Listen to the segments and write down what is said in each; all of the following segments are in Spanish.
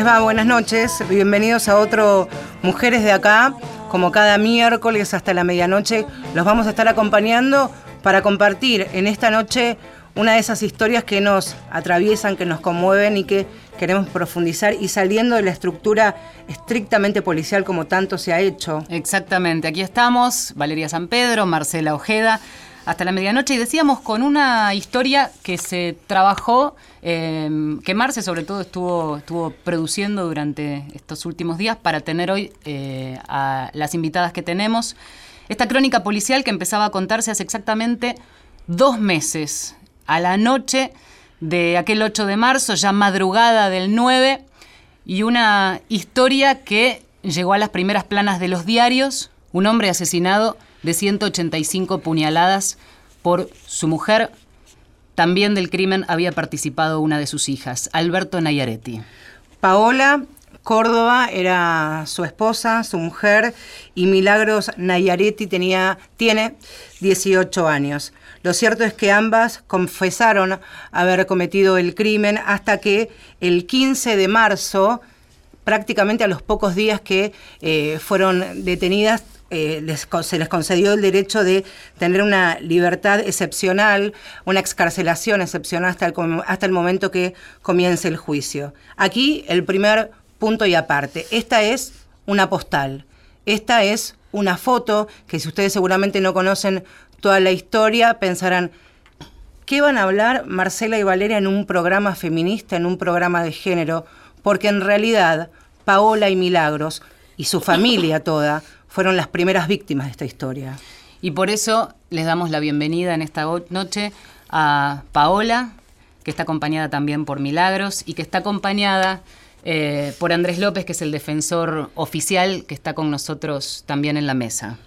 ¿Cómo les va? Buenas noches. Bienvenidos a otro Mujeres de Acá. Como cada miércoles hasta la medianoche, los vamos a estar acompañando para compartir en esta noche una de esas historias que nos atraviesan, que nos conmueven y que queremos profundizar y saliendo de la estructura estrictamente policial como tanto se ha hecho. Exactamente, aquí estamos, Valeria San Pedro, Marcela Ojeda hasta la medianoche y decíamos con una historia que se trabajó, em, que Marce sobre todo estuvo, estuvo produciendo durante estos últimos días para tener hoy eh, a las invitadas que tenemos. Esta crónica policial que empezaba a contarse hace exactamente dos meses, a la noche de aquel 8 de marzo, ya madrugada del 9, y una historia que llegó a las primeras planas de los diarios, un hombre asesinado de 185 puñaladas por su mujer. También del crimen había participado una de sus hijas, Alberto Nayaretti. Paola Córdoba era su esposa, su mujer, y Milagros Nayaretti tenía, tiene 18 años. Lo cierto es que ambas confesaron haber cometido el crimen hasta que el 15 de marzo, prácticamente a los pocos días que eh, fueron detenidas, eh, se les concedió el derecho de tener una libertad excepcional, una excarcelación excepcional hasta el, hasta el momento que comience el juicio. Aquí el primer punto y aparte. Esta es una postal. Esta es una foto que si ustedes seguramente no conocen toda la historia, pensarán, ¿qué van a hablar Marcela y Valeria en un programa feminista, en un programa de género? Porque en realidad Paola y Milagros y su familia toda fueron las primeras víctimas de esta historia. Y por eso les damos la bienvenida en esta noche a Paola, que está acompañada también por Milagros y que está acompañada eh, por Andrés López, que es el defensor oficial que está con nosotros también en la mesa.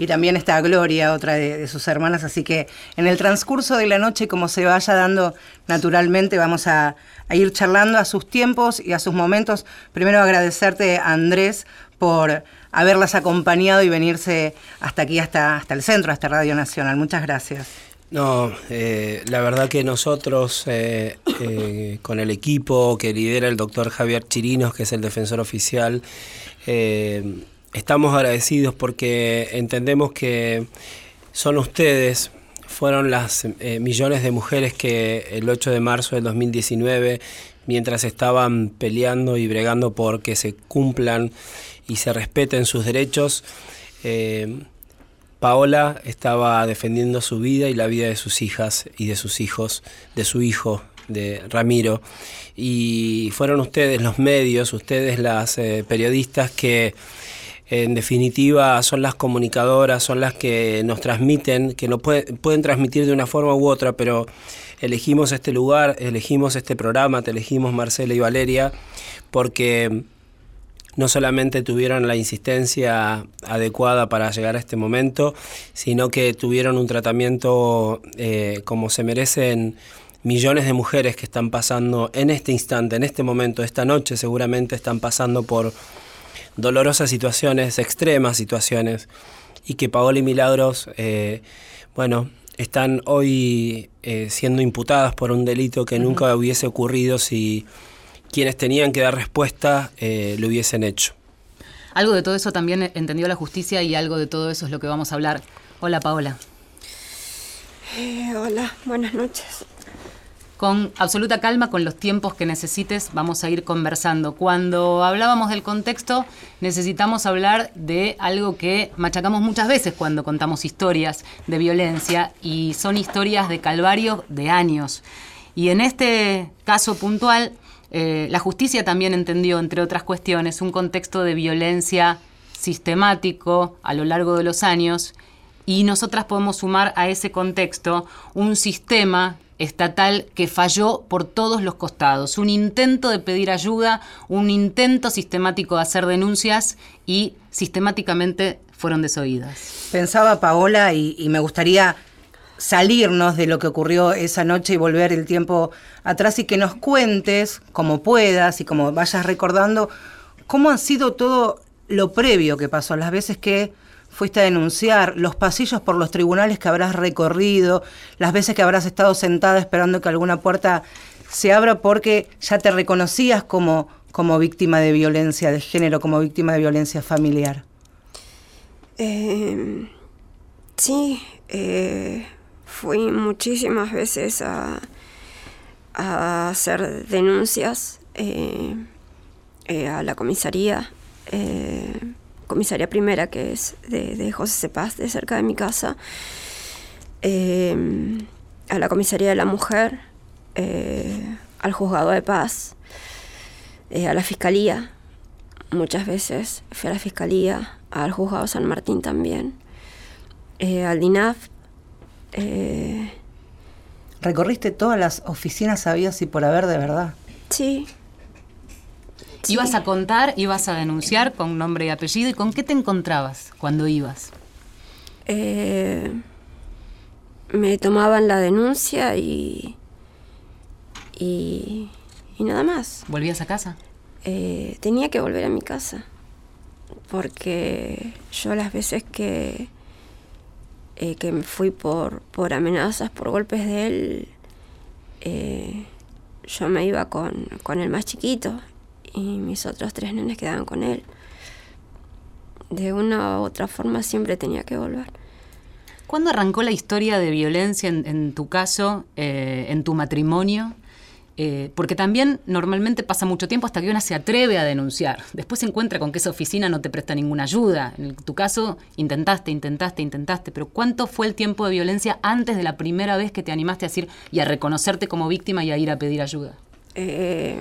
Y también está Gloria, otra de, sus hermanas, así que en el transcurso de la noche, como se vaya dando naturalmente, vamos a, a ir charlando a sus tiempos y a sus momentos. Primero agradecerte, Andrés, por haberlas acompañado y venirse hasta aquí, hasta, hasta el centro, hasta Radio Nacional. Muchas gracias. No, eh, la verdad que nosotros, eh, eh, con el equipo que lidera el doctor Javier Chirinos, que es el defensor oficial, estamos agradecidos porque entendemos que son ustedes, fueron las millones de mujeres que el 8 de marzo del 2019, mientras estaban peleando y bregando por que se cumplan y se respeten sus derechos. Eh, Paola estaba defendiendo su vida y la vida de sus hijas y de sus hijos, de su hijo, de Ramiro. Y fueron ustedes los medios, ustedes las eh, periodistas que en definitiva son las comunicadoras, son las que nos transmiten, que no pueden transmitir de una forma u otra, pero elegimos este lugar, elegimos este programa, te elegimos Marcela y Valeria, porque no solamente tuvieron la insistencia adecuada para llegar a este momento, sino que tuvieron un tratamiento eh, como se merecen millones de mujeres que están pasando en este instante, en este momento, esta noche seguramente están pasando por dolorosas situaciones, extremas situaciones, y que Paola y Milagros, eh, bueno, están hoy eh, siendo imputadas por un delito que nunca hubiese ocurrido si quienes tenían que dar respuesta eh, lo hubiesen hecho. Algo de todo eso también entendió la justicia y algo de todo eso es lo que vamos a hablar. Hola Paola. Eh, hola, buenas noches. Con absoluta calma, con los tiempos que necesites, vamos a ir conversando. Cuando hablábamos del contexto, necesitamos hablar de algo que machacamos muchas veces cuando contamos historias de violencia y son historias de calvario de años. Y en este caso puntual, eh, la justicia también entendió, entre otras cuestiones, un contexto de violencia sistemático a lo largo de los años y nosotras podemos sumar a ese contexto un sistema estatal que falló por todos los costados, un intento de pedir ayuda, un intento sistemático de hacer denuncias y sistemáticamente fueron desoídas. Pensaba Paola y me gustaría salirnos de lo que ocurrió esa noche y volver el tiempo atrás y que nos cuentes, como puedas y como vayas recordando, cómo ha sido todo lo previo que pasó, las veces que fuiste a denunciar, los pasillos por los tribunales que habrás recorrido, las veces que habrás estado sentada esperando que alguna puerta se abra porque ya te reconocías como, como víctima de violencia de género, como víctima de violencia familiar? Eh, sí, eh, fui muchísimas veces a, a hacer denuncias eh, eh, a la comisaría, eh, comisaría primera que es de, de José Cepaz, de cerca de mi casa, a la comisaría de la mujer, al juzgado de paz, a la fiscalía, muchas veces fui a la fiscalía, al juzgado San Martín también, al DINAF. Eh, Recorriste todas las oficinas habidas y por haber de verdad. sí, Sí. Ibas a contar, ibas a denunciar con nombre y apellido. ¿Y con qué te encontrabas cuando ibas? eh, me tomaban la denuncia y, y, y nada más. ¿Volvías a casa? Eh, tenía que volver a mi casa porque yo las veces que, eh, que me fui por, por amenazas, por golpes de él, eh, yo me iba con, con el más chiquito y mis otros tres nenes quedaban con él. De una u otra forma siempre tenía que volver. ¿Cuándo arrancó la historia de violencia en, tu caso, eh, en tu matrimonio? Eh, porque también normalmente pasa mucho tiempo hasta que una se atreve a denunciar. Después se encuentra con que esa oficina no te presta ninguna ayuda. En tu caso, intentaste, intentaste, intentaste. Pero ¿cuánto fue el tiempo de violencia antes de la primera vez que te animaste a decir y a reconocerte como víctima y a ir a pedir ayuda? Eh,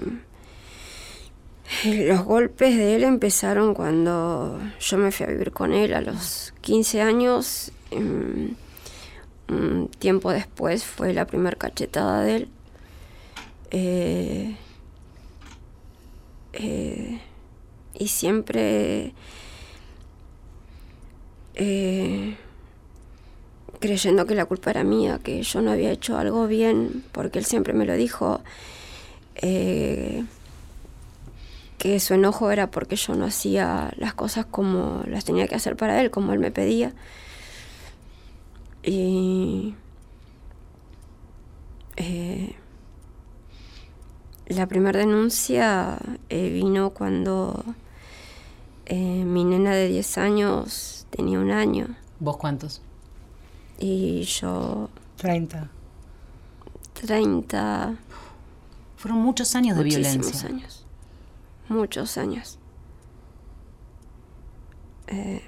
los golpes de él empezaron cuando yo me fui a vivir con él a los 15 años. Mm, Un tiempo después fue la primera cachetada de él. Eh, eh, y siempre eh, creyendo que la culpa era mía, que yo no había hecho algo bien, porque él siempre me lo dijo, que su enojo era porque yo no hacía las cosas como las tenía que hacer para él, como él me pedía. Y la primera denuncia eh, vino cuando eh, mi nena de 10 años tenía un año ¿Vos cuántos? y yo 30. 30, Fueron muchos años de muchísimos violencia. años. Muchos años. Eh,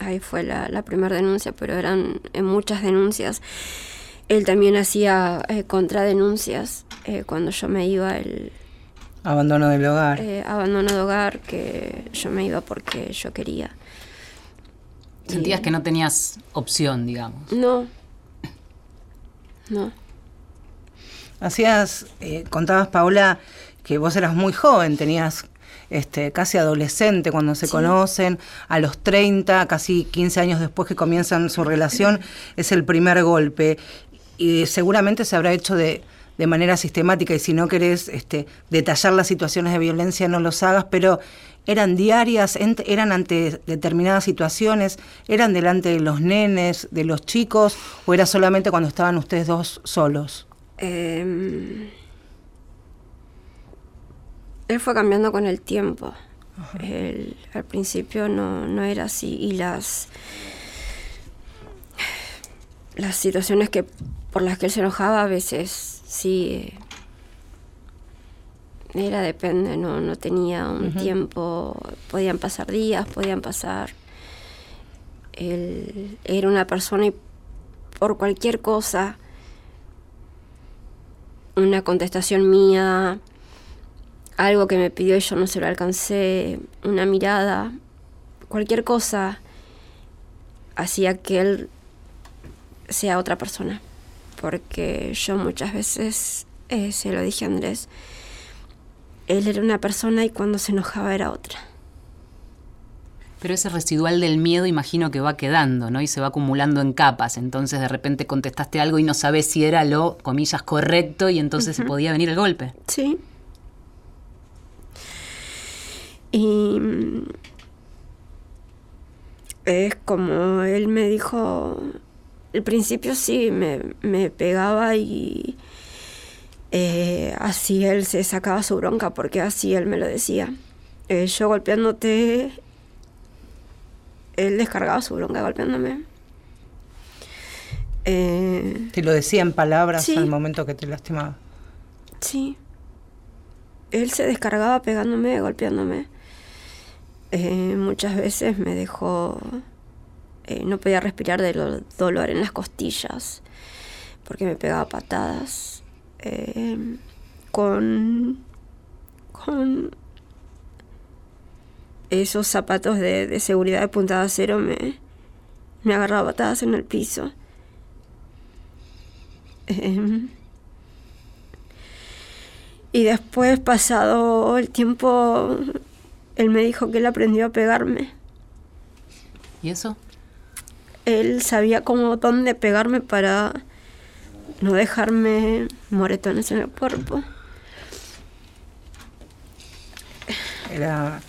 ahí fue la, la primera denuncia, pero eran eh, muchas denuncias. Él también hacía eh, contradenuncias eh, cuando yo me iba, el Abandono del hogar. eh, abandono de hogar, que yo me iba porque yo quería. Sentías que no tenías opción, digamos. No. No. Hacías, eh, contabas Paula, que vos eras muy joven, tenías este, casi adolescente cuando se Sí. conocen, a los 30, casi 15 años después que comienzan su relación, es el primer golpe. Y seguramente se habrá hecho de, de manera sistemática, y si no querés este, detallar las situaciones de violencia, no los hagas, pero eran diarias, ent- eran ante determinadas situaciones, eran delante de los nenes, de los chicos, o era solamente cuando estaban ustedes dos solos. Eh, él fue cambiando con el tiempo. Él, al principio no, no era así y las las situaciones que por las que él se enojaba a veces sí era depende, no, no tenía un tiempo, podían pasar días, podían pasar. Él era una persona y por cualquier cosa una contestación mía, algo que me pidió y yo no se lo alcancé, una mirada, cualquier cosa hacía que él sea otra persona. Porque yo muchas veces eh, se lo dije a Andrés, él era una persona y cuando se enojaba era otra. Pero ese residual del miedo imagino que va quedando, ¿no? Y se va acumulando en capas. Entonces de repente contestaste algo y no sabes si era lo, comillas, correcto y entonces se podía venir el golpe. Sí. Y mm, es como él me dijo, al principio sí, me, me pegaba y, Eh, así él se sacaba su bronca porque así él me lo decía. Eh, yo golpeándote, él descargaba su bronca golpeándome. Eh, ¿Te lo decía en palabras sí. al momento que te lastimaba? Sí. Él se descargaba pegándome, golpeándome. Muchas veces me dejó... eh, no podía respirar del dolor en las costillas porque me pegaba patadas. Eh, con... con esos zapatos de, de seguridad de punta de acero me, me agarraba patadas en el piso. Em, y después, pasado el tiempo, él me dijo que él aprendió a pegarme. ¿Y eso? Él sabía cómo dónde pegarme para no dejarme moretones en el cuerpo. Era,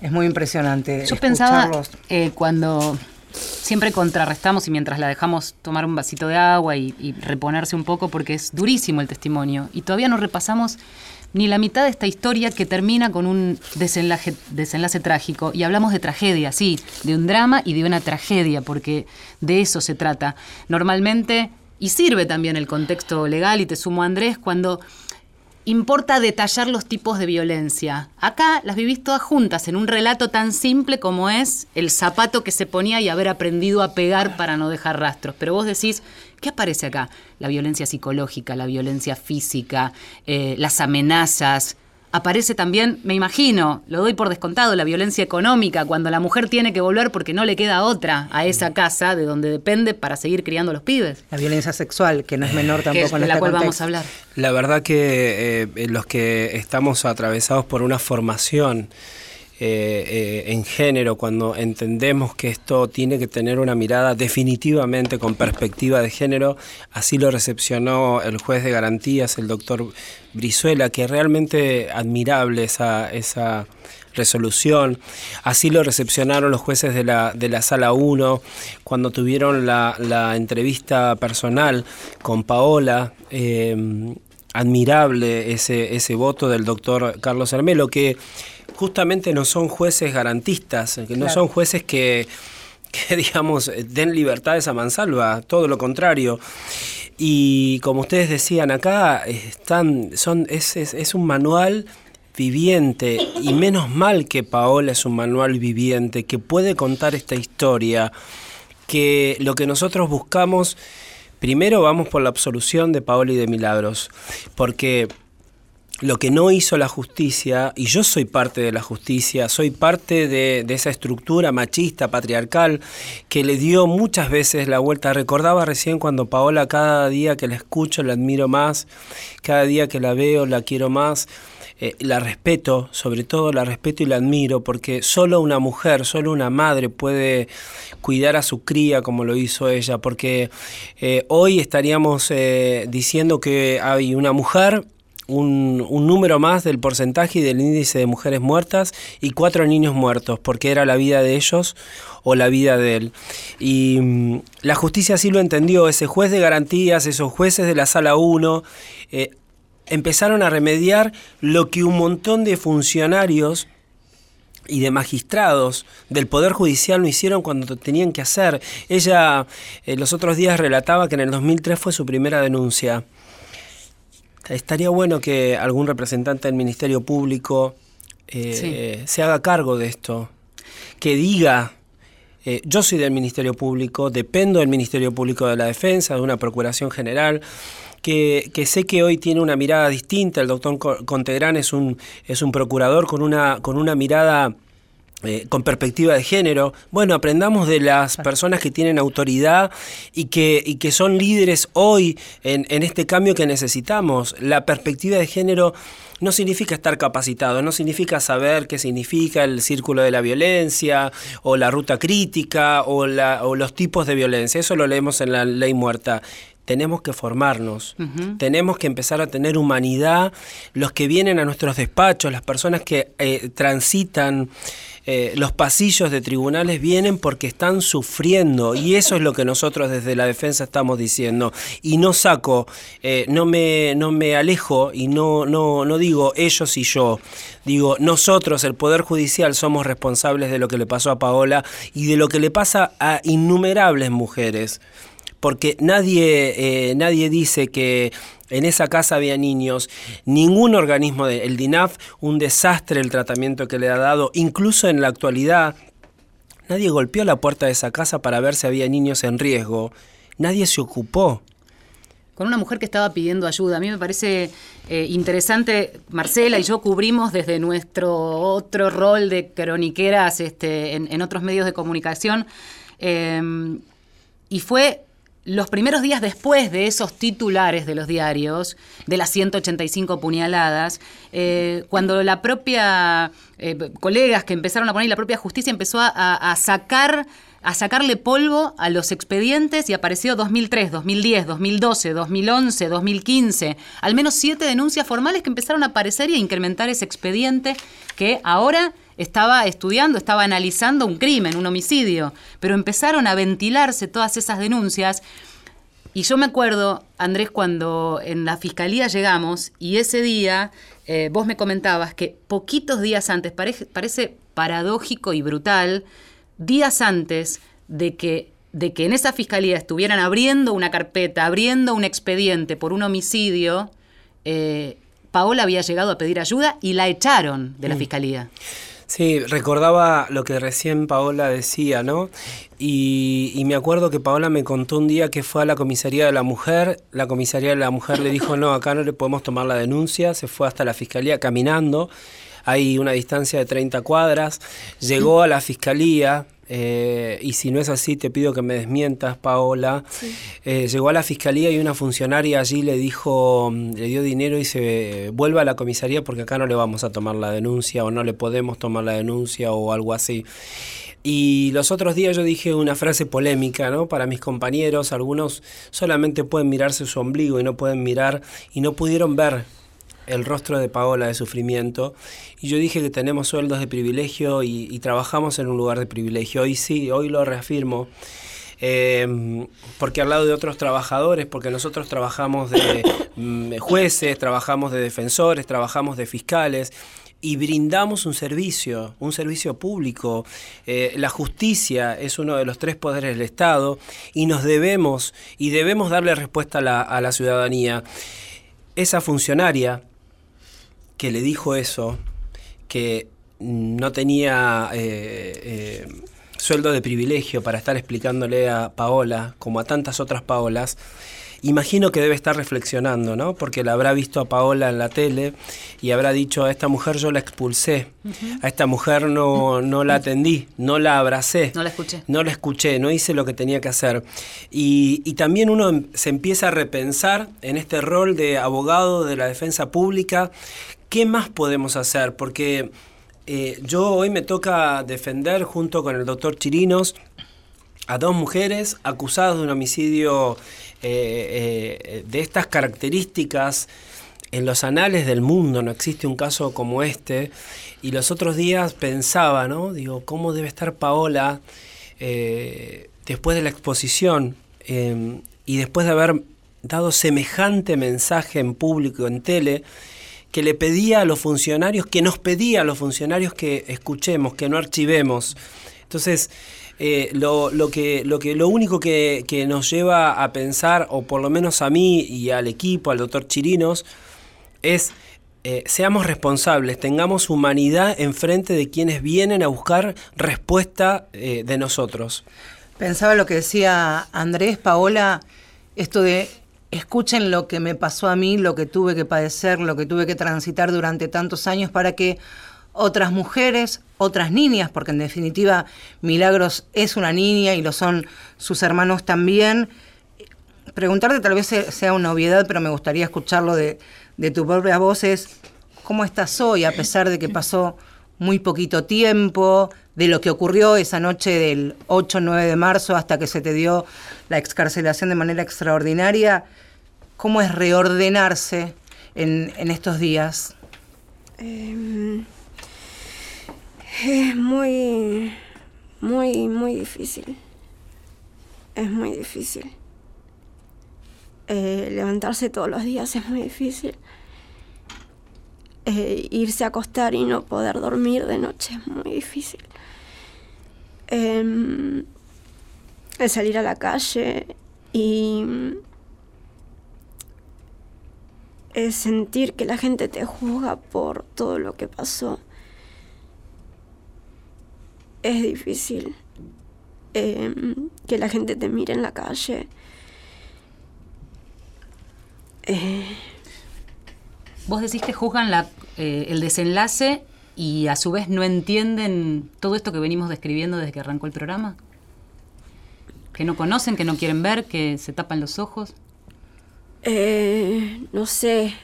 es muy impresionante. Yo pensaba eh, cuando siempre contrarrestamos y mientras la dejamos tomar un vasito de agua y, y reponerse un poco porque es durísimo el testimonio y todavía no repasamos ni la mitad de esta historia que termina con un desenlace, desenlace trágico. Y hablamos de tragedia, sí, de un drama y de una tragedia, porque de eso se trata. Normalmente, y sirve también el contexto legal, y te sumo Andrés, cuando importa detallar los tipos de violencia. Acá las vivís todas juntas en un relato tan simple como es el zapato que se ponía y haber aprendido a pegar para no dejar rastros. Pero vos decís, ¿qué aparece acá? La violencia psicológica, la violencia física, eh, las amenazas. Aparece también, me imagino, lo doy por descontado, la violencia económica, cuando la mujer tiene que volver porque no le queda otra a esa casa de donde depende para seguir criando los pibes. La violencia sexual, que no es menor Que tampoco es en de la este cual vamos a hablar. La verdad que eh, los que estamos atravesados por una formación eh, eh, en género, cuando entendemos que esto tiene que tener una mirada definitivamente con perspectiva de género, así lo recepcionó el juez de garantías, el doctor Brizuela, que realmente admirable esa, esa resolución. Así lo recepcionaron los jueces de la, de la sala 1 cuando tuvieron la, la entrevista personal con Paola. eh, admirable ese, ese voto del doctor Carlos Hermelo, que justamente no son jueces garantistas, que no son jueces que, que, digamos, den libertades a mansalva, todo lo contrario. Y como ustedes decían acá, están, son, es, es, es un manual viviente y menos mal que Paola es un manual viviente que puede contar esta historia, que lo que nosotros buscamos, primero vamos por la absolución de Paola y de Milagros, porque lo que no hizo la justicia, y yo soy parte de la justicia, soy parte de, esa estructura machista, patriarcal, que le dio muchas veces la vuelta. Recordaba recién cuando Paola, cada día que la escucho, la admiro más, cada día que la veo, la quiero más. Eh, la respeto, sobre todo la respeto y la admiro, porque solo una mujer, solo una madre puede cuidar a su cría como lo hizo ella, porque eh, hoy estaríamos eh, diciendo que hay una mujer un, un, número más del porcentaje y del índice de mujeres muertas y cuatro niños muertos, porque era la vida de ellos o la vida de él. Y mmm, la justicia así lo entendió, ese juez de garantías, esos jueces de la sala 1, eh, empezaron a remediar lo que un montón de funcionarios y de magistrados del Poder Judicial no hicieron cuando tenían que hacer. Ella eh, los otros días relataba que en el 2003 fue su primera denuncia. Estaría bueno que algún representante del Ministerio Público eh, sí. se haga cargo de esto, que diga, eh, yo soy del Ministerio Público, dependo del Ministerio Público de la Defensa, de una Procuración General, que, que, sé que hoy tiene una mirada distinta, el doctor Contegrán es un, es un procurador con una, con una mirada... Eh, con perspectiva de género. Bueno, aprendamos de las personas que tienen autoridad y que, y que son líderes hoy en, en, este cambio que necesitamos. La perspectiva de género no significa estar capacitado, no significa saber qué significa el círculo de la violencia o la ruta crítica o, la, o los tipos de violencia. Eso lo leemos en la ley muerta. Tenemos que formarnos, tenemos que empezar a tener humanidad, los que vienen a nuestros despachos, las personas que eh, transitan eh, los pasillos de tribunales vienen porque están sufriendo y eso es lo que nosotros desde la defensa estamos diciendo. Y no saco, eh, no, me, no me alejo y no, no, no digo ellos y yo, digo nosotros, el Poder Judicial, somos responsables de lo que le pasó a Paola y de lo que le pasa a innumerables mujeres porque nadie, eh, nadie dice que en esa casa había niños, ningún organismo, del el DINAF, un desastre el tratamiento que le ha dado, incluso en la actualidad, nadie golpeó la puerta de esa casa para ver si había niños en riesgo, nadie se ocupó. Con una mujer que estaba pidiendo ayuda. A mí me parece eh, interesante, Marcela y yo cubrimos desde nuestro otro rol de croniqueras este, en, otros medios de comunicación, eh, y fue los primeros días después de esos titulares de los diarios, de las 185 puñaladas, eh, cuando la propia, eh, colegas que empezaron a poner, la propia justicia empezó a, sacar a sacarle polvo a los expedientes y apareció 2003, 2010, 2012, 2011, 2015, al menos siete denuncias formales que empezaron a aparecer y a incrementar ese expediente que ahora estaba estudiando, estaba analizando un crimen, un homicidio, pero empezaron a ventilarse todas esas denuncias. Y yo me acuerdo, Andrés, cuando en la fiscalía llegamos y ese día eh, vos me comentabas que poquitos días antes, parece, paradójico y brutal, días antes de que, de que en esa fiscalía estuvieran abriendo una carpeta, abriendo un expediente por un homicidio, eh, Paola había llegado a pedir ayuda y la echaron de la mm. fiscalía. Sí, recordaba lo que recién Paola decía, ¿no? Y, me acuerdo que Paola me contó un día que fue a la comisaría de la mujer, la comisaría de la mujer le dijo, no, acá no le podemos tomar la denuncia, se fue hasta la fiscalía caminando, hay una distancia de 30 cuadras, llegó a la fiscalía, eh, y si no es así, te pido que me desmientas, Paola. Eh, llegó a la fiscalía y una funcionaria allí le dijo, mm, le dio dinero y se vuelve a la comisaría porque acá no le vamos a tomar la denuncia o no le podemos tomar la denuncia o algo así. Y los otros días yo dije una frase polémica, ¿no? Para mis compañeros, algunos solamente pueden mirarse su ombligo y no pueden mirar y no pudieron ver el rostro de Paola de sufrimiento y yo dije que tenemos sueldos de privilegio y, trabajamos en un lugar de privilegio. Hoy sí, hoy lo reafirmo. Eh, porque al lado de otros trabajadores, porque nosotros trabajamos de mm, jueces, trabajamos de defensores, trabajamos de fiscales y brindamos un servicio, un servicio público. Eh, la justicia es uno de los tres poderes del Estado y nos debemos y debemos darle respuesta a la ciudadanía. Esa funcionaria que le dijo eso, que no tenía eh, eh, sueldo de privilegio para estar explicándole a Paola, como a tantas otras Paolas, imagino que debe estar reflexionando, ¿no? Porque la habrá visto a Paola en la tele y habrá dicho, a esta mujer yo la expulsé, a esta mujer no, no la atendí, no la abracé. No la escuché. No la escuché, no hice lo que tenía que hacer. Y, y también uno se empieza a repensar en este rol de abogado de la defensa pública ¿qué más podemos hacer? Porque eh, yo hoy me toca defender junto con el doctor Chirinos a dos mujeres acusadas de un homicidio eh, eh, de estas características. En los anales del mundo no existe un caso como este. Y los otros días pensaba, ¿no? Digo, ¿cómo debe estar Paola después de la exposición y después de haber dado semejante mensaje en público, en tele? Que le pedía a los funcionarios, que nos pedía a los funcionarios que escuchemos, que no archivemos. Entonces, eh, lo, que, lo, que, lo único que, nos lleva a pensar, o por lo menos a mí y al equipo, al doctor Chirinos, es eh, seamos responsables, tengamos humanidad enfrente de quienes vienen a buscar respuesta eh, de nosotros. Pensaba lo que decía Andrés, Paola, esto de escuchen lo que me pasó a mí, lo que tuve que padecer, lo que tuve que transitar durante tantos años para que otras mujeres, otras niñas, porque en definitiva Milagros es una niña y lo son sus hermanos también. Preguntarte tal vez sea una obviedad, pero me gustaría escucharlo de, de tu propia voz, es cómo estás hoy, a pesar de que pasó muy poquito tiempo, de lo que ocurrió esa noche del 8-9 de marzo hasta que se te dio la excarcelación de manera extraordinaria, ¿cómo es reordenarse en, estos días? Em, es muy, muy, muy difícil. Es muy difícil. Eh, levantarse todos los días es muy difícil. Eh, irse a acostar y no poder dormir de noche es muy difícil. Em, el salir a la calle y es sentir que la gente te juzga por todo lo que pasó. Es difícil em, que la gente te mire en la calle. Eh, Vos decís que juzgan la, eh, el desenlace y a su vez no entienden todo esto que venimos describiendo desde que arrancó el programa. Que no conocen, que no quieren ver, que se tapan los ojos. Eh, no sé,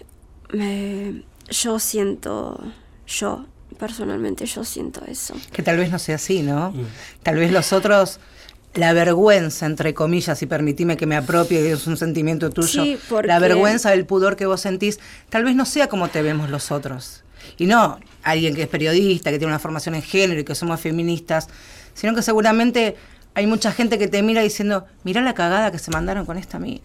me- yo siento, yo personalmente yo siento eso. Que tal vez no sea así, ¿no? Tal vez los otros, la vergüenza, entre comillas, y permitime que me apropie, que es un sentimiento tuyo, Sí, porque- la vergüenza del pudor que vos sentís, tal vez no sea como te vemos los otros. Y no alguien que es periodista, que tiene una formación en género y que somos feministas, sino que seguramente hay mucha gente que te mira diciendo, mirá la cagada que se mandaron con esta mina.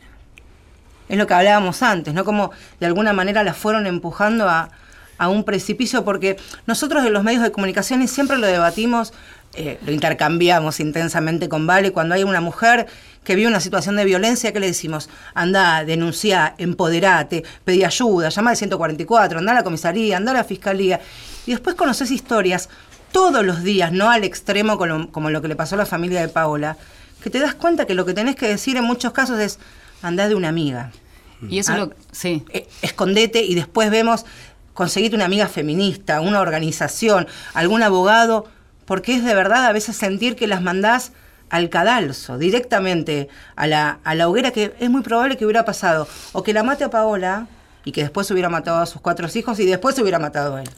Es lo que hablábamos antes, ¿no? Como de alguna manera la fueron empujando a, a un precipicio, porque nosotros en los medios de comunicación siempre lo debatimos, eh, lo intercambiamos intensamente con Vale, cuando hay una mujer que vive una situación de violencia, ¿qué le decimos? Anda, denuncia, empoderate, pedí ayuda, llama al 144, anda a la comisaría, anda a la fiscalía. Y después conoces historias todos los días, no al extremo como, como lo que le pasó a la familia de Paola, que te das cuenta que lo que tenés que decir en muchos casos es, andá de una amiga. Y eso Ah. lo. Sí. Eh, escondete y después vemos, conseguite una amiga feminista, una organización, algún abogado, porque es de verdad a veces sentir que las mandás al cadalso, directamente a la, a la hoguera, que es muy probable que hubiera pasado, o que la mate a Paola y que después hubiera matado a sus cuatro hijos y después se hubiera matado a él.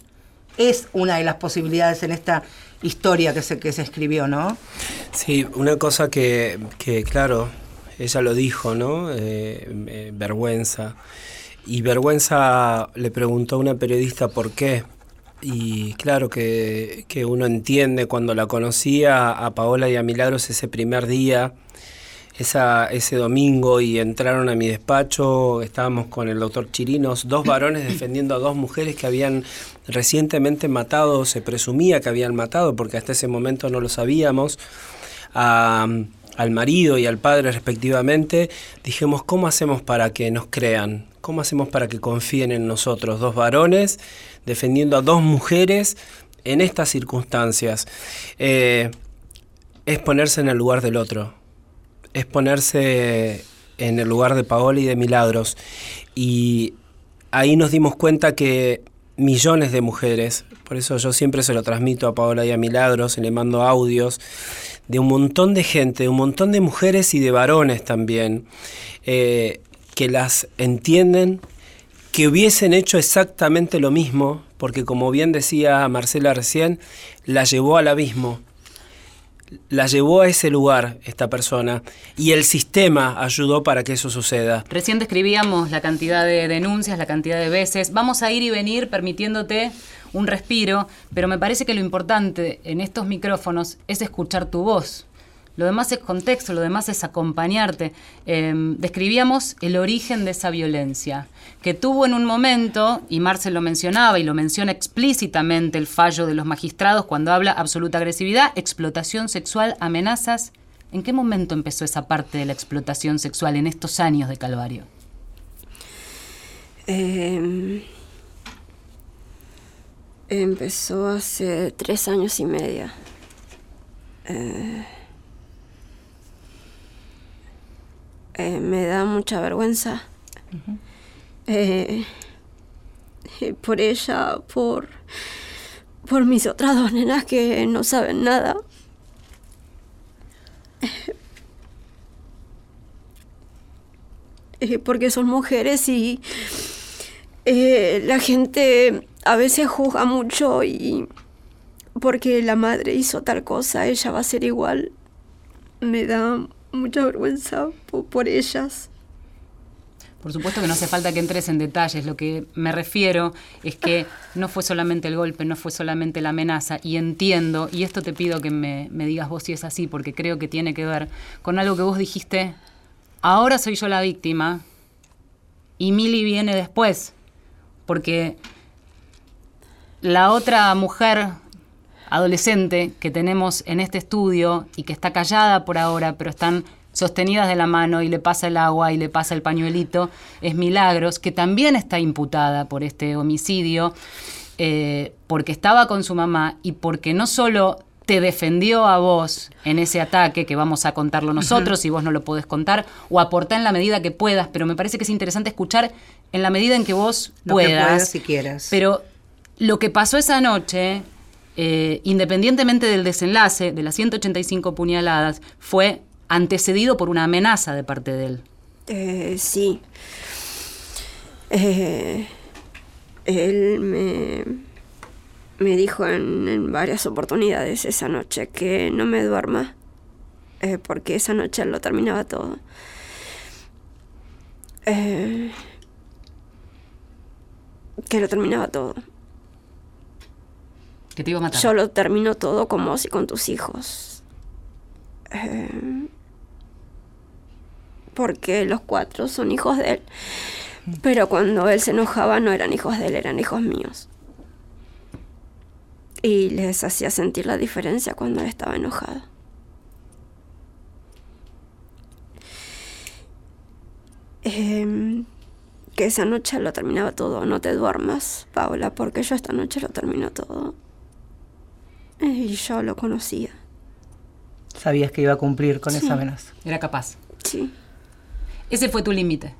Es una de las posibilidades en esta historia que se, que se escribió, ¿no? Sí, una cosa que, que, claro, ella lo dijo, ¿no? Eh, eh, vergüenza. Y vergüenza le preguntó a una periodista por qué. Y claro que, que uno entiende cuando la conocía a Paola y a Milagros ese primer día, esa, ese domingo, y entraron a mi despacho, estábamos con el doctor Chirinos, dos varones defendiendo a dos mujeres que habían recientemente matado, se presumía que habían matado, porque hasta ese momento no lo sabíamos, a- al marido y al padre respectivamente, dijimos, ¿cómo hacemos para que nos crean? ¿Cómo hacemos para que confíen en nosotros? Dos varones defendiendo a dos mujeres en estas circunstancias. Eh, es ponerse en el lugar del otro, es ponerse en el lugar de Paola y de Milagros. Y ahí nos dimos cuenta que millones de mujeres, por eso yo siempre se lo transmito a Paola y a Milagros, y le mando audios, de un montón de gente, de un montón de mujeres y de varones también, eh, que las entienden, que hubiesen hecho exactamente lo mismo, porque como bien decía Marcela recién, la llevó al abismo la llevó a ese lugar esta persona y el sistema ayudó para que eso suceda. Recién describíamos la cantidad de denuncias, la cantidad de veces. Vamos a ir y venir permitiéndote un respiro, pero me parece que lo importante en estos micrófonos es escuchar tu voz. Lo demás es contexto, lo demás es acompañarte. Eh, describíamos el origen de esa violencia, que tuvo en un momento, y Marcel lo mencionaba y lo menciona explícitamente el fallo de los magistrados cuando habla absoluta agresividad, explotación sexual, amenazas. ¿En qué momento empezó esa parte de la explotación sexual en estos años de Calvario? Em, empezó hace tres años y medio. Eh, eh, me da mucha vergüenza. Eh, eh, por ella, por, por mis otras dos nenas que no saben nada. Porque son mujeres y la gente a veces juzga mucho y porque la madre hizo tal cosa, ella va a ser igual. Me da mucha vergüenza por, ellas. Por supuesto que no hace falta que entres en detalles, lo que me refiero es que no fue solamente el golpe, no fue solamente la amenaza, y entiendo, y esto te pido que me, me digas vos si es así, porque creo que tiene que ver con algo que vos dijiste, ahora soy yo la víctima, y Mili viene después, porque la otra mujer adolescente que tenemos en este estudio y que está callada por ahora, pero están sostenidas de la mano y le pasa el agua y le pasa el pañuelito, es Milagros, que también está imputada por este homicidio, eh, porque estaba con su mamá y porque no solo te defendió a vos en ese ataque, que vamos a contarlo nosotros, si vos no lo podés contar, o aportar en la medida que puedas, pero me parece que es interesante escuchar en la medida en que vos puedas. si quieras. Pero lo que pasó esa noche, eh, independientemente del desenlace de las 185 puñaladas, fue antecedido por una amenaza de parte de él. Eh, sí. Eh, él me, me dijo en, varias oportunidades esa noche que no me duerma, porque esa noche lo terminaba todo. que lo terminaba todo. Yo lo termino todo con vos y con tus hijos. Eh, porque los cuatro son hijos de él. Pero cuando él se enojaba no eran hijos de él, eran hijos míos. Y les hacía sentir la diferencia cuando él estaba enojado. Em, que esa noche lo terminaba todo. No te duermas, Paula, porque yo esta noche lo termino todo. Y yo lo conocía. Sabías que iba a cumplir con esa amenaza. Era capaz. Sí. Ese fue tu límite.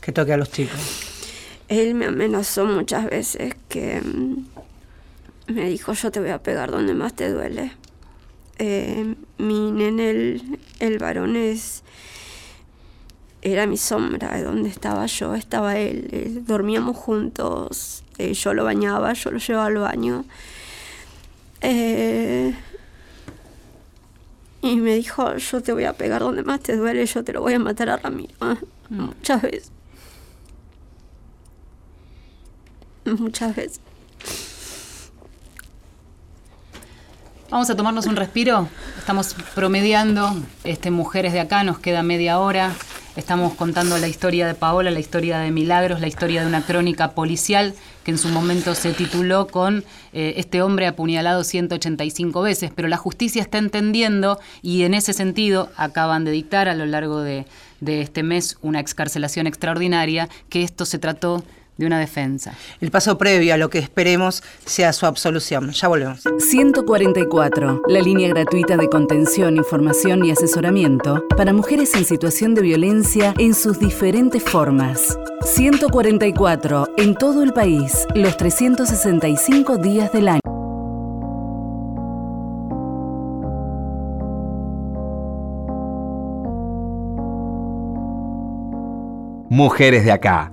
Que toque a los chicos. Él me amenazó muchas veces que mm, me dijo yo te voy a pegar donde más te duele. Eh, mi nene, el, el varón, es era mi sombra, donde estaba yo, estaba él, dormíamos juntos, eh, yo lo bañaba, yo lo llevaba al baño. Eh, y me dijo, yo te voy a pegar donde más te duele, yo te lo voy a matar a Ramiro. ¿eh? Mm. Muchas veces. Muchas veces. Vamos a tomarnos un respiro. Estamos promediando este, mujeres de acá, nos queda media hora. Estamos contando la historia de Paola, la historia de Milagros, la historia de una crónica policial que en su momento se tituló con eh, Este hombre apuñalado 185 veces, pero la justicia está entendiendo y en ese sentido acaban de dictar a lo largo de, de este mes una excarcelación extraordinaria que esto se trató de una defensa. El paso previo a lo que esperemos sea su absolución. Ya volvemos. 144, la línea gratuita de contención, información y asesoramiento para mujeres en situación de violencia en sus diferentes formas. 144, en todo el país, los 365 días del año. Mujeres de acá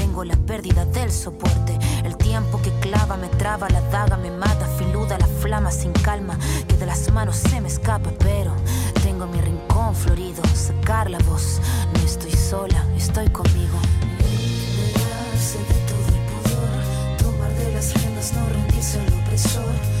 Tengo la pérdida del soporte, el tiempo que clava me traba, la daga me mata, filuda la flama sin calma, que de las manos se me escapa, pero tengo mi rincón florido, sacar la voz, no estoy sola, estoy conmigo. Liberarse de todo el pudor, tomar de las riendas, no rendirse al opresor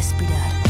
respirar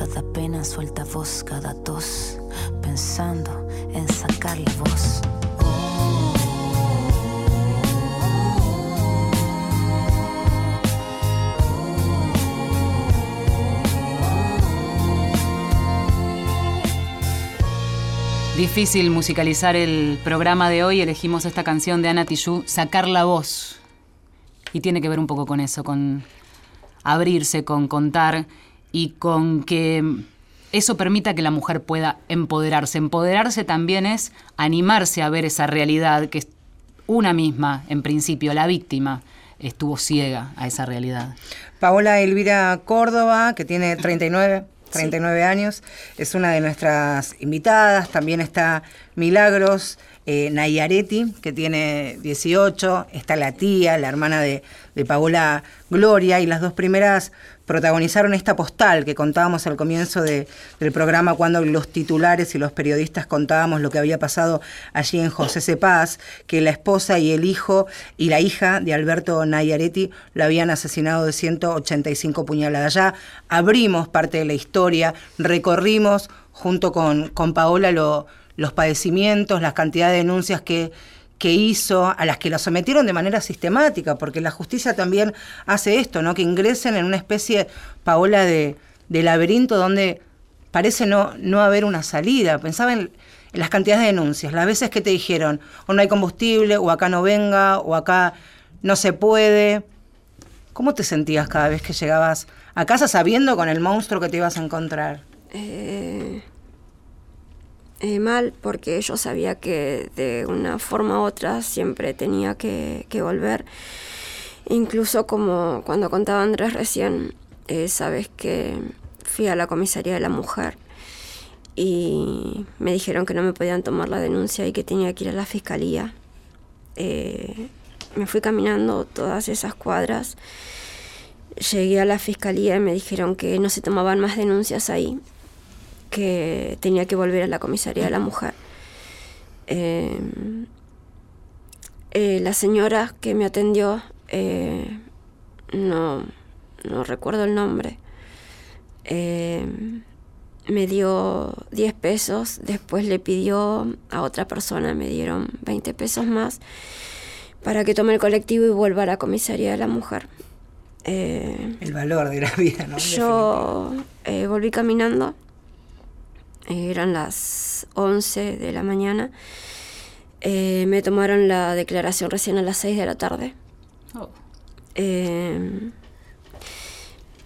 Cada pena suelta voz, cada tos, pensando en sacar la voz. Difícil musicalizar el programa de hoy. Elegimos esta canción de Ana Tijoux, Sacar la voz. Y tiene que ver un poco con eso, con abrirse, con contar y con que eso permita que la mujer pueda empoderarse. Empoderarse también es animarse a ver esa realidad que es una misma, en principio, la víctima estuvo ciega a esa realidad. Paola Elvira Córdoba, que tiene 39, 39 años, es una de nuestras invitadas. También está Milagros eh, Nayaretti, que tiene 18. Está la tía, la hermana de, de Paola Gloria, y las dos primeras protagonizaron esta postal que contábamos al comienzo de- del programa cuando los titulares y los periodistas contábamos lo que había pasado allí en José Cepaz, que la esposa y el hijo y la hija de Alberto Nayaretti lo habían asesinado de 185 puñaladas. Ya abrimos parte de la historia, recorrimos junto con Paola lo- los padecimientos, la cantidad de denuncias que, que hizo, a las que lo sometieron de manera sistemática, porque la justicia también hace esto, ¿no? Que ingresen en una especie, Paola, de, de laberinto donde parece no, no haber una salida. Pensaba en, en las cantidades de denuncias, las veces que te dijeron, o no hay combustible, o acá no venga, o acá no se puede. ¿Cómo te sentías cada vez que llegabas a casa sabiendo con el monstruo que te ibas a encontrar? Eh, eh, mal porque yo sabía que de una forma u otra siempre tenía que, volver. Incluso como cuando contaba Andrés recién, eh, sabes que fui a la comisaría de la mujer y me dijeron que no me podían tomar la denuncia y que tenía que ir a la fiscalía. Eh, me fui caminando todas esas cuadras, llegué a la fiscalía y me dijeron que no se tomaban más denuncias ahí que tenía que volver a la comisaría de la mujer. Eh, eh, la señora que me atendió, eh, no, no recuerdo el nombre, me dio 10 pesos, después le pidió a otra persona, me dieron 20 pesos más para que tome el colectivo y vuelva a la comisaría de la mujer. El valor de la vida, ¿no? yo volví caminando, eran las 11 de la mañana, Eh, me tomaron la declaración recién a las 6 de la tarde. Oh. Eh,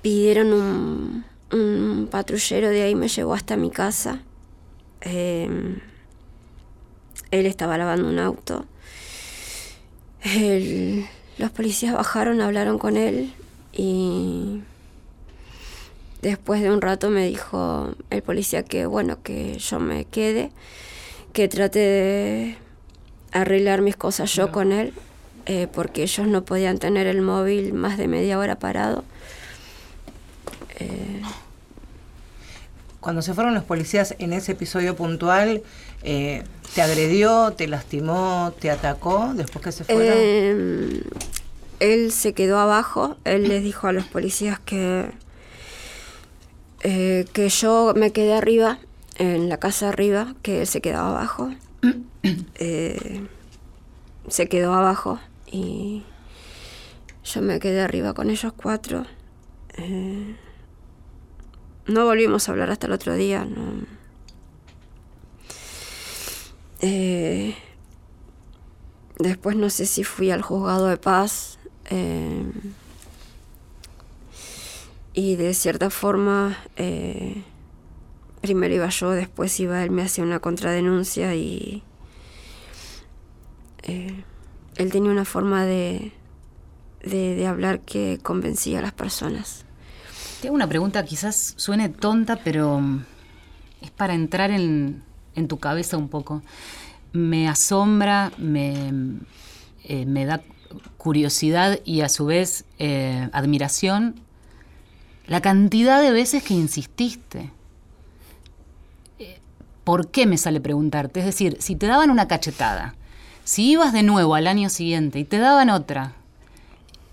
pidieron un, un patrullero de ahí, me llevó hasta mi casa. Eh, él estaba lavando un auto. El- los policías bajaron, hablaron con él y después de un rato me dijo el policía que bueno, que yo me quede, que traté de arreglar mis cosas yo con él, eh, porque ellos no podían tener el móvil más de media hora parado. Eh, Cuando se fueron los policías en ese episodio puntual, eh, ¿te agredió, te lastimó, te atacó después que se fueron? Eh, él se quedó abajo, él les dijo a los policías que, eh, que yo me quedé arriba, en la casa arriba, que él se quedaba abajo. Eh, se quedó abajo y yo me quedé arriba con ellos cuatro. Eh, no volvimos a hablar hasta el otro día, no. Eh, Después no sé si fui al juzgado de paz. Y de cierta forma, eh, primero iba yo, después iba él, me hacía una contradenuncia y eh, él tenía una forma de, de, hablar que convencía a las personas. Te hago una pregunta, quizás suene tonta, pero mm, es para entrar en, en tu cabeza un poco. Me asombra, me, eh, me da curiosidad y a su vez admiración la cantidad de veces que insististe. ¿Por qué me sale preguntarte? Es decir, si te daban una cachetada, si ibas de nuevo al año siguiente y te daban otra,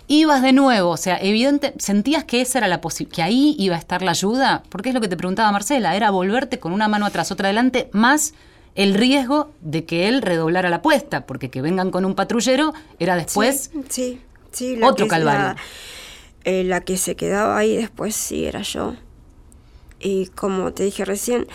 ibas de nuevo, o sea, evidente, sentías que esa era la posibilidad, que ahí iba a estar la ayuda, porque es lo que te preguntaba Marcela, era volverte con una mano atrás, otra adelante, más el riesgo de que él redoblara la apuesta, porque que vengan con un patrullero era después Sí, sí. otro calvario. La, eh, la que se quedaba ahí después sí era yo. Y como te dije recién,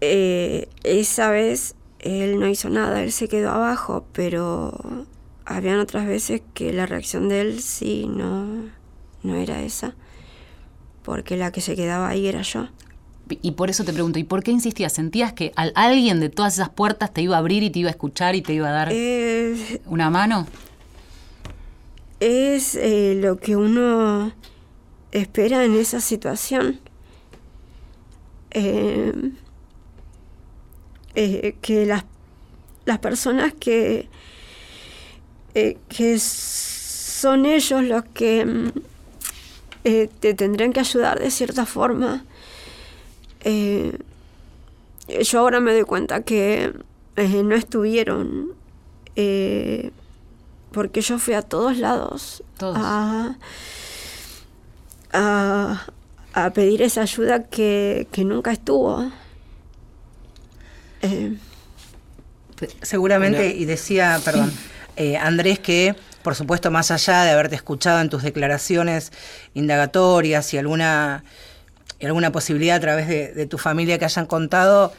eh, esa vez él no hizo nada, él se quedó abajo, pero habían otras veces que la reacción de él sí no, no era esa, porque la que se quedaba ahí era yo. Y por eso te pregunto, ¿y por qué insistías? ¿Sentías que al- alguien de todas esas puertas te iba a abrir y te iba a escuchar y te iba a dar Eh, una mano? Es eh, lo que uno espera en esa situación. Eh, eh, que las, las personas que, que son ellos los que mm, te tendrán que ayudar de cierta forma. Yo ahora me doy cuenta que no estuvieron porque yo fui a todos lados Todos. A, a, a pedir esa ayuda que, que nunca estuvo. Eh, Seguramente, y decía, perdón, eh, Andrés, que por supuesto, más allá de haberte escuchado en tus declaraciones indagatorias y alguna, y alguna posibilidad a través de, de tu familia que hayan contado,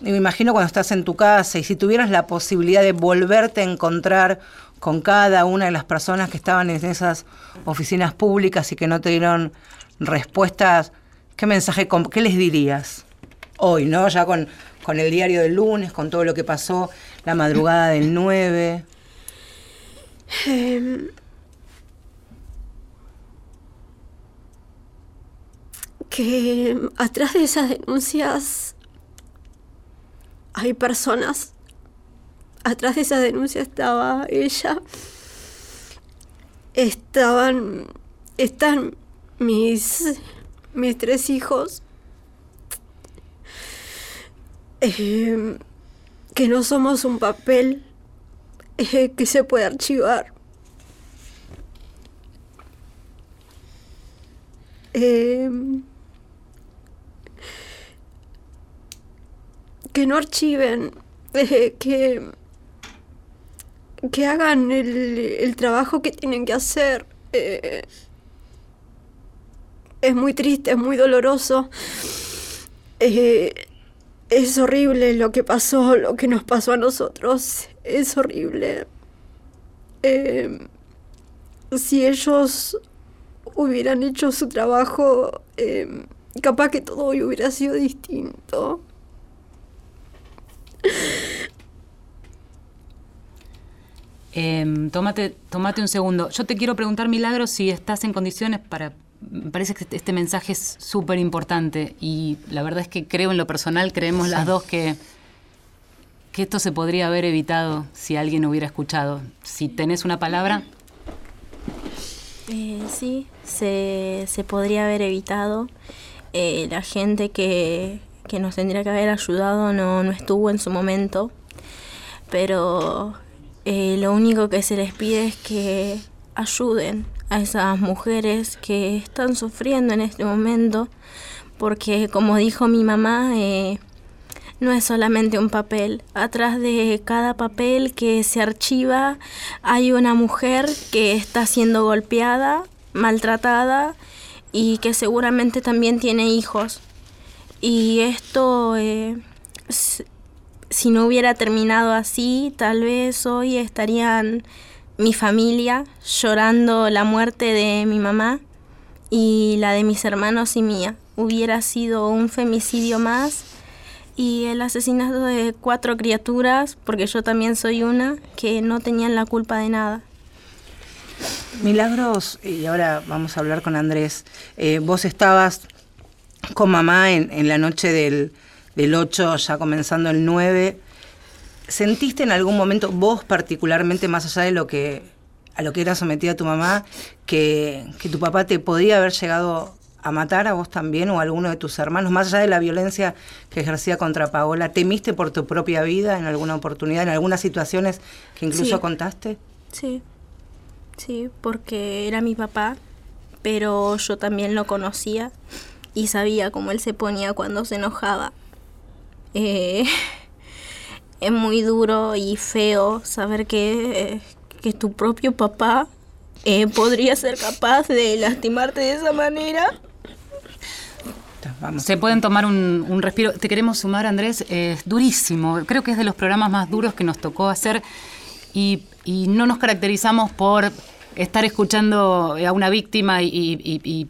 me imagino cuando estás en tu casa y si tuvieras la posibilidad de volverte a encontrar con cada una de las personas que estaban en esas oficinas públicas y que no te dieron respuestas, ¿qué mensaje, qué les dirías? Hoy, ¿no? Ya con, con el diario del lunes, con todo lo que pasó la madrugada del 9. Em, que atrás de esas denuncias hay personas. Atrás de esas denuncias estaba ella. Estaban. Están mis. mis tres hijos. Em, que no somos un papel eh, que se puede archivar. Em, que no archiven, eh, que, que hagan el, el trabajo que tienen que hacer. eh, es muy triste, es muy doloroso. Eh, es horrible lo que pasó, lo que nos pasó a nosotros. Es horrible. Eh, si ellos hubieran hecho su trabajo, capaz que todo hoy hubiera sido distinto. Em, tómate, tómate un segundo. Yo te quiero preguntar, Milagro, si estás en condiciones para... Me parece que este- este mensaje es súper importante y la verdad es que creo en lo personal, creemos las dos que que esto se podría haber evitado si alguien hubiera escuchado. Si tenés una palabra. Eh, sí, se, se podría haber evitado. Eh, la gente que, que nos tendría que haber ayudado no, no estuvo en su momento. Pero eh, lo único que se les pide es que ayuden a esas mujeres que están sufriendo en este momento. Porque como dijo mi mamá, eh, no es solamente un papel. Atrás de cada papel que se archiva hay una mujer que está siendo golpeada, maltratada y que seguramente también tiene hijos. Y esto, eh, si no hubiera terminado así, tal vez hoy estarían mi familia llorando la muerte de mi mamá y la de mis hermanos y mía. Hubiera sido un femicidio más y el asesinato de cuatro criaturas, porque yo también soy una, que no tenían la culpa de nada. Milagros, y ahora vamos a hablar con Andrés. Eh, vos estabas con mamá en, en la noche del, del 8, ya comenzando el 9. ¿Sentiste en algún momento, vos particularmente, más allá de lo que a lo que era sometida tu mamá, que, que tu papá te podía haber llegado a matar a vos también o a alguno de tus hermanos, más allá de la violencia que ejercía contra Paola? ¿Temiste por tu propia vida en alguna oportunidad, en algunas situaciones que incluso Sí. contaste? Sí, sí, porque era mi papá, pero yo también lo conocía y sabía cómo él se ponía cuando se enojaba. Eh, es muy duro y feo saber que, que tu propio papá eh, podría ser capaz de lastimarte de esa manera. Se pueden tomar un, un respiro. Te queremos sumar, Andrés. Es durísimo. Creo que es de los programas más duros que nos tocó hacer. Y, y no nos caracterizamos por estar escuchando a una víctima y- y-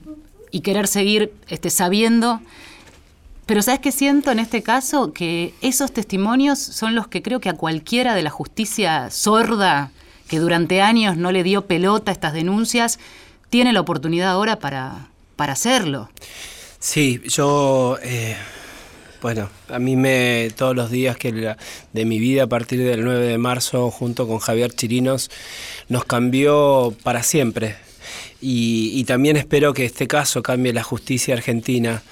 y querer seguir este, sabiendo. Pero ¿sabes qué siento en este caso? Que esos testimonios son los que creo que a cualquiera de la justicia sorda, que durante años no le dio pelota a estas denuncias, tiene la oportunidad ahora para, para hacerlo. Sí, yo, eh, bueno, a mí me, todos los días que de mi vida a partir del 9 de marzo, junto con Javier Chirinos, nos cambió para siempre. Y también espero que este caso cambie la justicia argentina,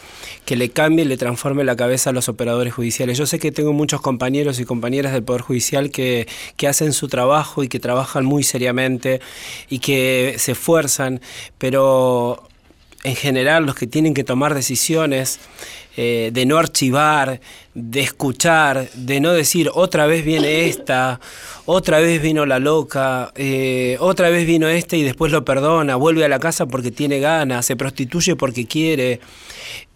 que le cambie y le transforme la cabeza a los operadores judiciales. Yo sé que tengo muchos compañeros y compañeras del Poder Judicial que, que hacen su trabajo y que trabajan muy seriamente y que se esfuerzan, pero en general los que tienen que tomar decisiones eh, de no archivar, de escuchar, de no decir otra vez viene esta, otra vez vino la loca, eh, otra vez vino este y después lo perdona, vuelve a la casa porque tiene ganas, se prostituye porque quiere.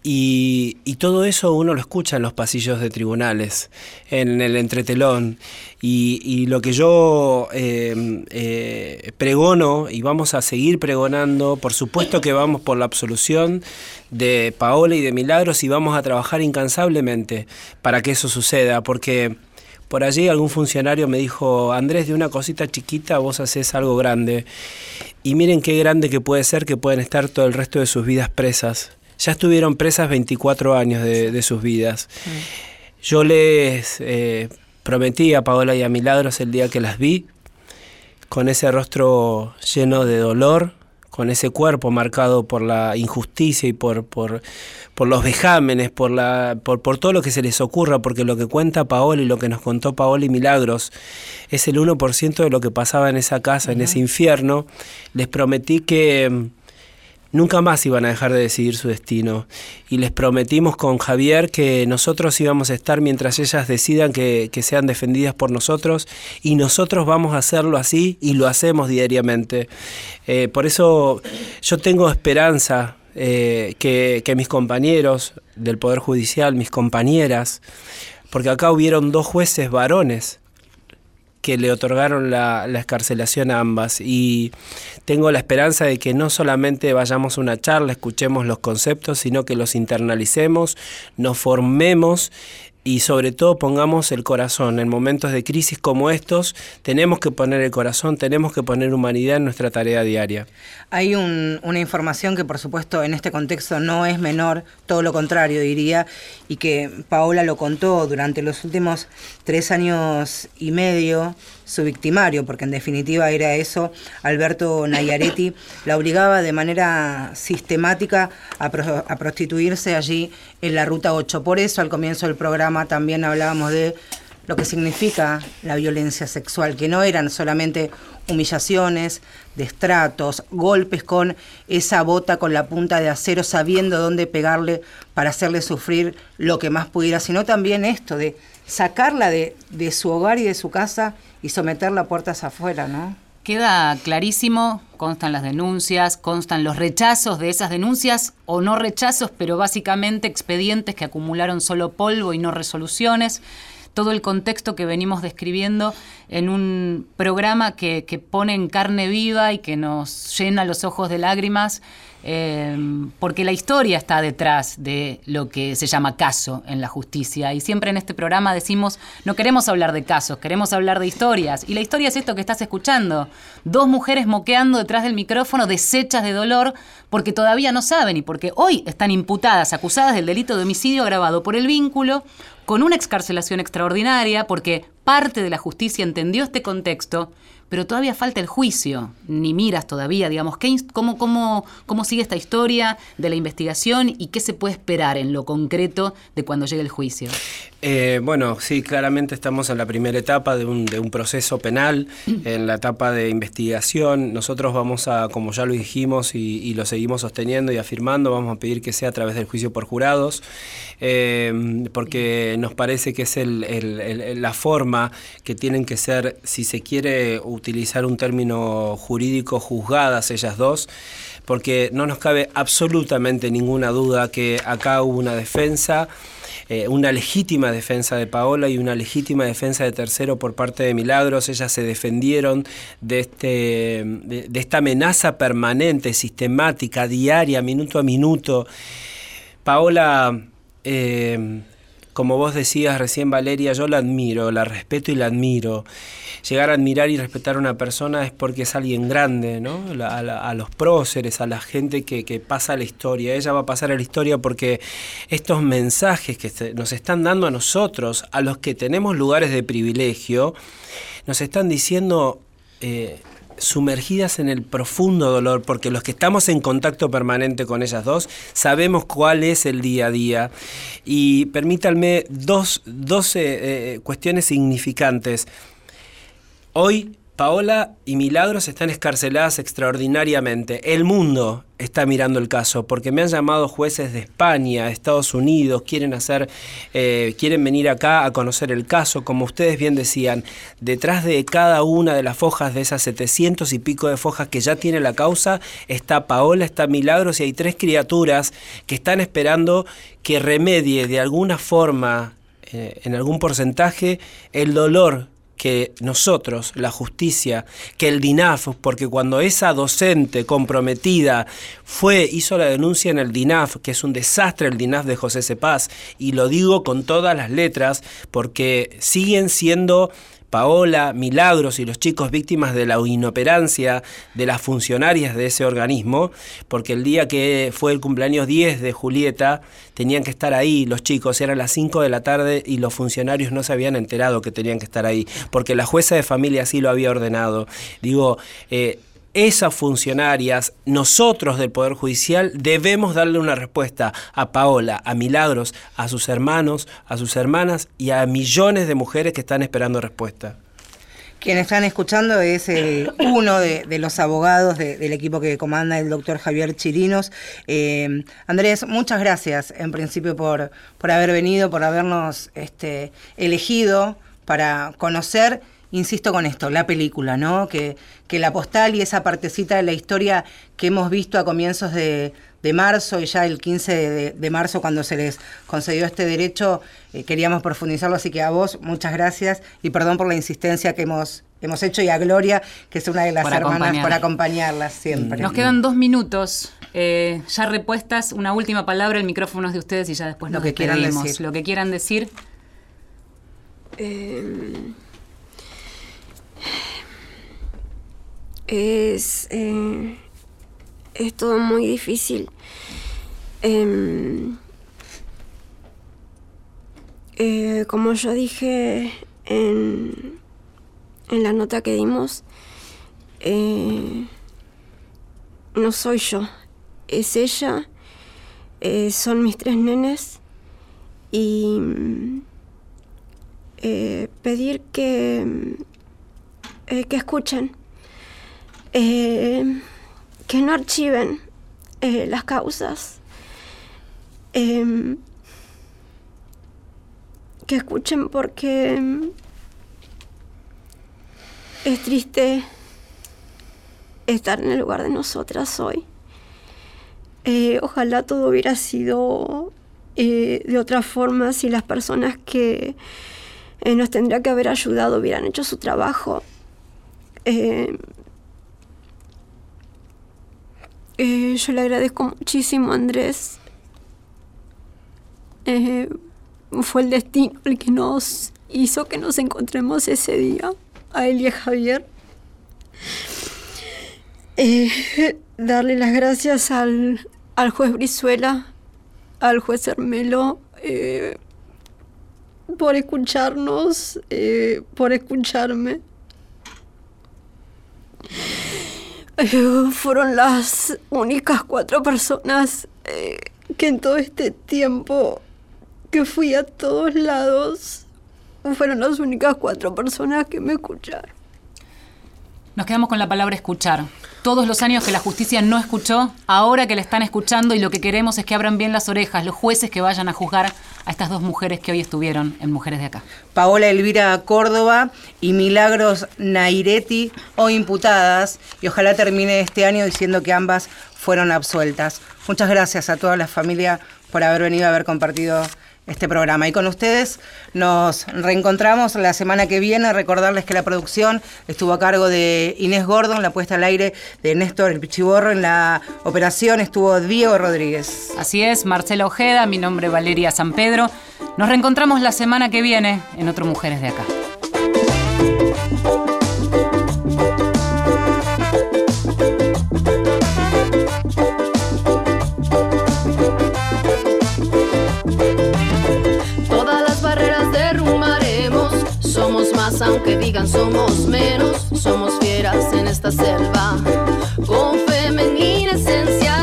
Y, todo eso uno lo escucha en los pasillos de tribunales, en el entretelón. Y, lo que yo eh, eh, pregono y vamos a seguir pregonando, por supuesto que vamos por la absolución de Paola y de Milagros y vamos a trabajar incansablemente para que eso suceda, porque por allí algún funcionario me dijo, Andrés, de una cosita chiquita vos haces algo grande. Y miren qué grande que puede ser que pueden estar todo el resto de sus vidas presas. Ya estuvieron presas 24 años de, de sus vidas. Yo les eh, prometí a Paola y a Milagros el día que las vi, con ese rostro lleno de dolor, con ese cuerpo marcado por la injusticia y por, por, por los vejámenes, por, la, por, por todo lo que se les ocurra, porque lo que cuenta Paola y lo que nos contó Paola y Milagros es el 1% de lo que pasaba en esa casa, en ese infierno. Les prometí que nunca más iban a dejar de decidir su destino. Y les prometimos con Javier que nosotros íbamos a estar mientras ellas decidan que, que sean defendidas por nosotros y nosotros vamos a hacerlo así y lo hacemos diariamente. Eh, por eso yo tengo esperanza eh, que, que mis compañeros del Poder Judicial, mis compañeras, porque acá hubieron dos jueces varones que le otorgaron la, la escarcelación a ambas. Y tengo la esperanza de que no solamente vayamos a una charla, escuchemos los conceptos, sino que los internalicemos, nos formemos y sobre todo pongamos el corazón. En momentos de crisis como estos, tenemos que poner el corazón, tenemos que poner humanidad en nuestra tarea diaria. Hay un- una información que por supuesto en este contexto no es menor, todo lo contrario diría, y que Paola lo contó durante los últimos tres años y medio, su victimario, porque en definitiva era eso, Alberto Nayaretti la obligaba de manera sistemática a, pro- a prostituirse allí en la Ruta 8. Por eso al comienzo del programa también hablábamos de lo que significa la violencia sexual, que no eran solamente humillaciones, destratos, golpes con esa bota con la punta de acero, sabiendo dónde pegarle para hacerle sufrir lo que más pudiera, sino también esto de sacarla de, de su hogar y de su casa y someterla a puertas afuera, ¿no? Queda clarísimo, constan las denuncias, constan los rechazos de esas denuncias o no rechazos, pero básicamente expedientes que acumularon solo polvo y no resoluciones. Todo el contexto que venimos describiendo en un programa que, que pone en carne viva y que nos llena los ojos de lágrimas, eh, porque la historia está detrás de lo que se llama caso en la justicia. Y siempre en este programa decimos, no queremos hablar de casos, queremos hablar de historias. Y la historia es esto que estás escuchando. Dos mujeres moqueando detrás del micrófono, deshechas de dolor, porque todavía no saben y porque hoy están imputadas, acusadas del delito de homicidio agravado por el vínculo, con una excarcelación extraordinaria, porque parte de la justicia entendió este contexto, pero todavía falta el juicio. Ni miras todavía, digamos, ¿qué, ins- cómo, cómo, ¿cómo sigue esta historia de la investigación y qué se puede esperar en lo concreto de cuando llegue el juicio? Eh, bueno, sí, claramente estamos en la primera etapa de un, de un proceso penal, en la etapa de investigación. Nosotros vamos a, como ya lo dijimos y, y lo seguimos sosteniendo y afirmando, vamos a pedir que sea a través del juicio por jurados, eh, porque nos parece que es el- el- el- la forma que tienen que ser, si se quiere utilizar un término jurídico, juzgadas ellas dos porque no nos cabe absolutamente ninguna duda que acá hubo una defensa, eh, una legítima defensa de Paola y una legítima defensa de tercero por parte de Milagros. Ellas se defendieron de, este, de, esta amenaza permanente, sistemática, diaria, minuto a minuto. Paola, eh, como vos decías recién Valeria, yo la admiro, la respeto y la admiro. Llegar a admirar y respetar a una persona es porque es alguien grande, ¿no? A, a los próceres, a la gente que, pasa la historia. Ella va a pasar a la historia porque estos mensajes que nos están dando a nosotros, a los que tenemos lugares de privilegio, nos están diciendo... eh, sumergidas en el profundo dolor, porque los que estamos en contacto permanente con ellas dos sabemos cuál es el día a día. Y permítanme dos, dos eh, eh, cuestiones significantes. Hoy Paola y Milagros están escarceladas extraordinariamente. El mundo está mirando el caso porque me han llamado jueces de España, Estados Unidos, quieren hacer, eh, quieren venir acá a conocer el caso. Como ustedes bien decían, detrás de cada una de las fojas de esas 700 y pico de fojas que ya tiene la causa está Paola, está Milagros y hay tres criaturas que están esperando que remedie de alguna forma, eh, en algún porcentaje, el dolor que nosotros, la justicia, que el DINAF, porque cuando esa docente comprometida fue, hizo la denuncia en el DINAF, que es un desastre el DINAF de José Cepaz, y lo digo con todas las letras, porque siguen siendo Paola, Milagros y los chicos víctimas de la inoperancia de las funcionarias de ese organismo, porque el día que fue el cumpleaños 10 de Julieta, tenían que estar ahí los chicos, eran las 5 de la tarde y los funcionarios no se habían enterado que tenían que estar ahí, porque la jueza de familia así lo había ordenado. Digo, eh, esas funcionarias, nosotros del Poder Judicial, debemos darle una respuesta a Paola, a Milagros, a sus hermanos, a sus hermanas y a millones de mujeres que están esperando respuesta. Quien están escuchando es el uno de, los abogados de- del equipo que comanda el doctor Javier Chirinos. Eh, Andrés, muchas gracias en principio por, por haber venido, por habernos este, elegido para conocer, insisto con esto, la película, ¿no? Que, que la postal y esa partecita de la historia que hemos visto a comienzos de, de marzo y ya el 15 de, de marzo cuando se les concedió este derecho, eh, queríamos profundizarlo, así que a vos muchas gracias y perdón por la insistencia que hemos, hemos hecho y a Gloria, que es una de las Por hermanas, acompañar. por acompañarlas siempre. Nos quedan dos minutos. eh, ya repuestas, una última palabra, el micrófono es de ustedes y ya después Lo nos que quieran decir. Lo que quieran decir. Em, es, eh, es todo muy difícil. Em, eh, como yo dije en, en la nota que dimos, eh, no soy yo, es ella, son mis tres nenes y pedir que, eh, que escuchen, eh, que no archiven eh, las causas, em, que escuchen porque mm, es triste estar en el lugar de nosotras hoy. Ojalá todo hubiera sido de otra forma si las personas que nos tendría que haber ayudado hubieran hecho su trabajo. Eh, eh, yo le agradezco muchísimo a Andrés. Eh, fue el destino el que nos hizo que nos encontremos ese día, a él y a Javier. Eh, darle las gracias al, al juez Brizuela, al juez Hermelo, por escucharnos, por escucharme. Fueron las únicas cuatro personas eh, que en todo este tiempo que fui a todos lados, fueron las únicas cuatro personas que me escucharon. Nos quedamos con la palabra escuchar. Todos los años que la justicia no escuchó, ahora que la están escuchando y lo que queremos es que abran bien las orejas los jueces que vayan a juzgar a estas dos mujeres que hoy estuvieron en Mujeres de Acá. Paola Elvira Córdoba y Milagros Naireti, hoy imputadas, y ojalá termine este año diciendo que ambas fueron absueltas. Muchas gracias a toda la familia por haber venido a haber compartido este programa. Y con ustedes nos reencontramos la semana que viene. Recordarles que la producción estuvo a cargo de Inés Gordon, la puesta al aire de Néstor El Pichiborro. En la operación estuvo Diego Rodríguez. Así es, Marcela Ojeda, mi nombre Valeria San Pedro. Nos reencontramos la semana que viene en otro Mujeres de Acá. Aunque digan somos menos. Somos fieras en esta selva. Con femenina esencia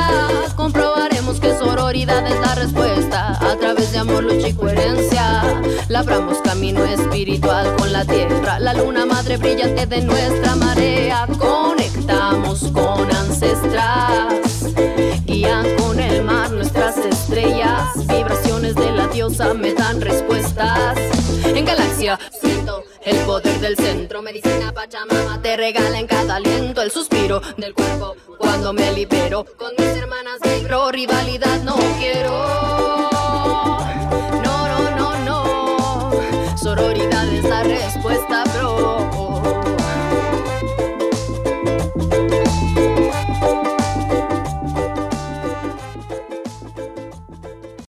comprobaremos que sororidad es la respuesta. A través de amor, lucha y coherencia. Labramos camino espiritual con la tierra. La luna madre brillante de nuestra marea. Conectamos con ancestras. Guían con el mar nuestras estrellas. Vibraciones de la diosa me dan respuestas. En galaxia siento el poder del centro, medicina pachamama, te regala en cada aliento el suspiro del cuerpo. Cuando me libero, con mis hermanas vibro, rivalidad no quiero. No, no, no, no. Sororidad es la respuesta, bro.